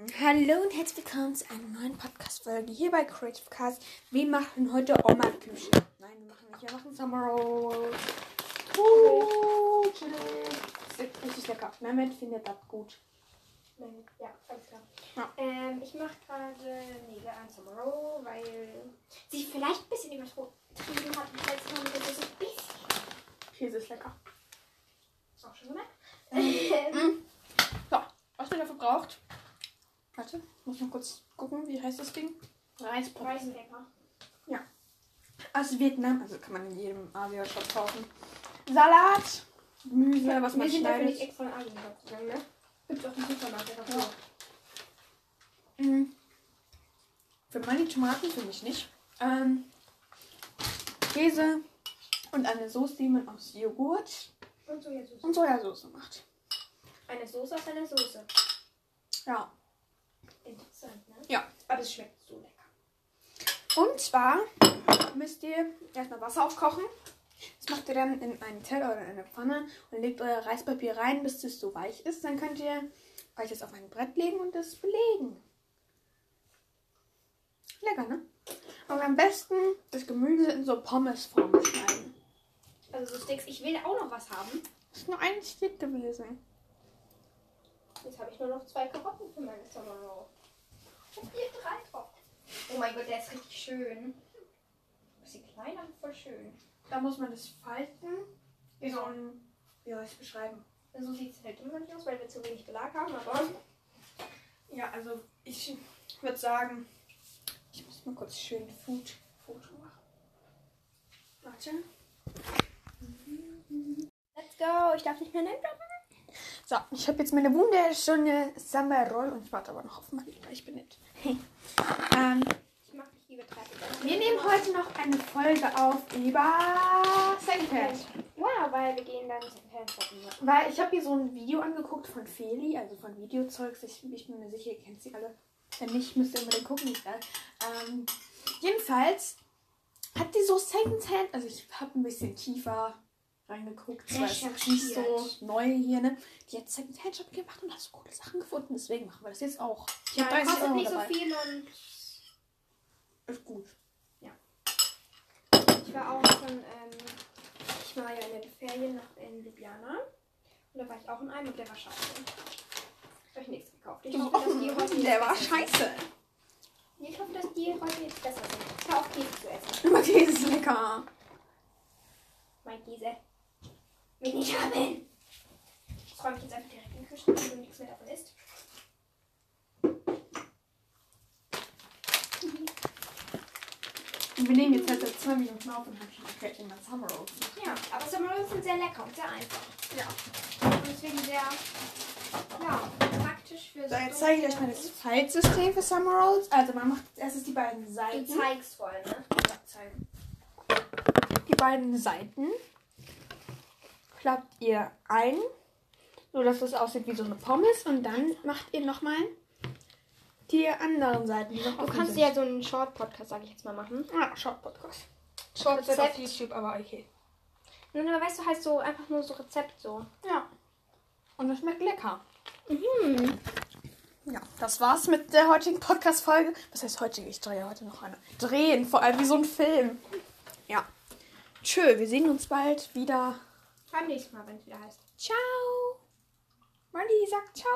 Hallo und herzlich willkommen zu einer neuen Podcast-Folge hier bei Creative Cast. Wir machen heute Oma Küche. Nein, wir machen nicht, wir machen Summer Rolls. Uh, chillig. Das ist richtig lecker. Mehmet findet das gut. Nein, Ja, alles klar. Ja. Ähm, ich mache gerade Nägel an Summer Roll, weil sie vielleicht ein bisschen übertrieben hat. Und jetzt haben wir so ein bisschen. Käse ist lecker. Ist auch schon gemerkt. Ähm, So, was ihr dafür braucht. Warte, ich muss noch kurz gucken, wie heißt das Ding? Reispop. Reisenwecker. Aus Vietnam, also kann man in jedem Asia-Shop kaufen. Salat, Gemüse, was man wir sind dafür nicht schneidet. extra in Asien gegangen, ne? Gibt auch im Supermarkt. Ja. Mhm. Für meine Tomaten finde ich nicht. Ähm, Käse und eine Soße, die man aus Joghurt Und so jetzt. und Sojasauce macht. Eine Soße aus einer Soße. Ja. Aber es schmeckt so lecker. Und zwar müsst ihr erstmal Wasser aufkochen. Das macht ihr dann in einen Teller oder in eine Pfanne und legt euer Reispapier rein, bis es so weich ist. Dann könnt ihr euch das auf ein Brett legen und das belegen. Lecker, ne? Und am besten das Gemüse in so Pommesform schneiden. Also so Sticks. Ich will auch noch was haben. Das ist nur ein Stick gewesen. Jetzt habe ich nur noch zwei Karotten für meine Roll. Und hier drei drauf. Oh mein Gott, der ist richtig schön. Bisschen klein, aber voll schön. Da muss man das falten. Wie so ein. Wie soll ich es beschreiben? So sieht es halt immer nicht aus, weil wir zu wenig Belag haben, aber Ja, also ich würde sagen, ich muss mal kurz schön Food Foto machen. Warte. let's go. Ich darf nicht mehr nennen. So, ich habe jetzt meine wunderschöne Summer Roll und ich warte aber noch auf weil ich bin nett. ähm, Ich dich liebe Treppe. wir nehmen heute noch eine Folge auf über Secondhand. Wow, weil wir gehen dann Secondhand shoppen. Weil ich habe hier so ein Video angeguckt von Feli, also von Videozeugs. Ich, ich bin mir sicher, ihr kennt sie alle. Wenn nicht, müsst ihr unbedingt gucken. Ähm, jedenfalls hat die so Secondhand, also ich habe ein bisschen tiefer reingeguckt. Das war nicht so neu hier, ne? Die hat Secondhand Shop gemacht und hat so coole Sachen gefunden. Deswegen machen wir das jetzt auch. Ich Ja, habe 30 kostet Euro nicht dabei. so viel und Ist gut. ich war auch schon, ähm, ich war ja in den Ferien nach in Ljubljana und da war ich auch in einem und der war scheiße. Habe ich nichts gekauft. Ich hoffe, dass die heute Der war besser scheiße. Sind. Ich hoffe, dass die heute jetzt besser sind. Hör auf, Käse zu essen. Aber die ist lecker. Mein Käse. Will nicht haben. Das räume ich jetzt einfach direkt in den Kühlschrank, wenn du nichts mehr davon isst. Und wir nehmen jetzt halt seit zwei Minuten auf und haben schon okay, in der Summer Rolls. Ja, aber Samoas sind sehr lecker und sehr einfach. Ja. Und deswegen sehr, ja, praktisch für So, jetzt zeige ich euch mal das Faltsystem für Summer Rolls. Also man macht als erstes die beiden Du Seiten. zeigst voll, ne? Ja, zeigen. Die beiden Seiten klappt ihr ein, so dass es aussieht wie so eine Pommes und dann macht ihr nochmal die anderen Seiten, die noch Du kannst sind. ja so einen Short-Podcast, sage ich jetzt mal, machen. Ah, Short Podcast. Short. Rezept auf YouTube, aber okay. Nun, aber weißt du, heißt so einfach nur so Rezept so. Ja. Und das schmeckt lecker. Mhm. Ja, das war's mit der heutigen Podcast-Folge. Was heißt heutige? Ich drehe heute noch eine. Drehen, vor allem wie so ein Film. Ja. Tschö, wir sehen uns bald wieder. Beim nächsten Mal, wenn es wieder heißt. Ciao. Molly sagt ciao.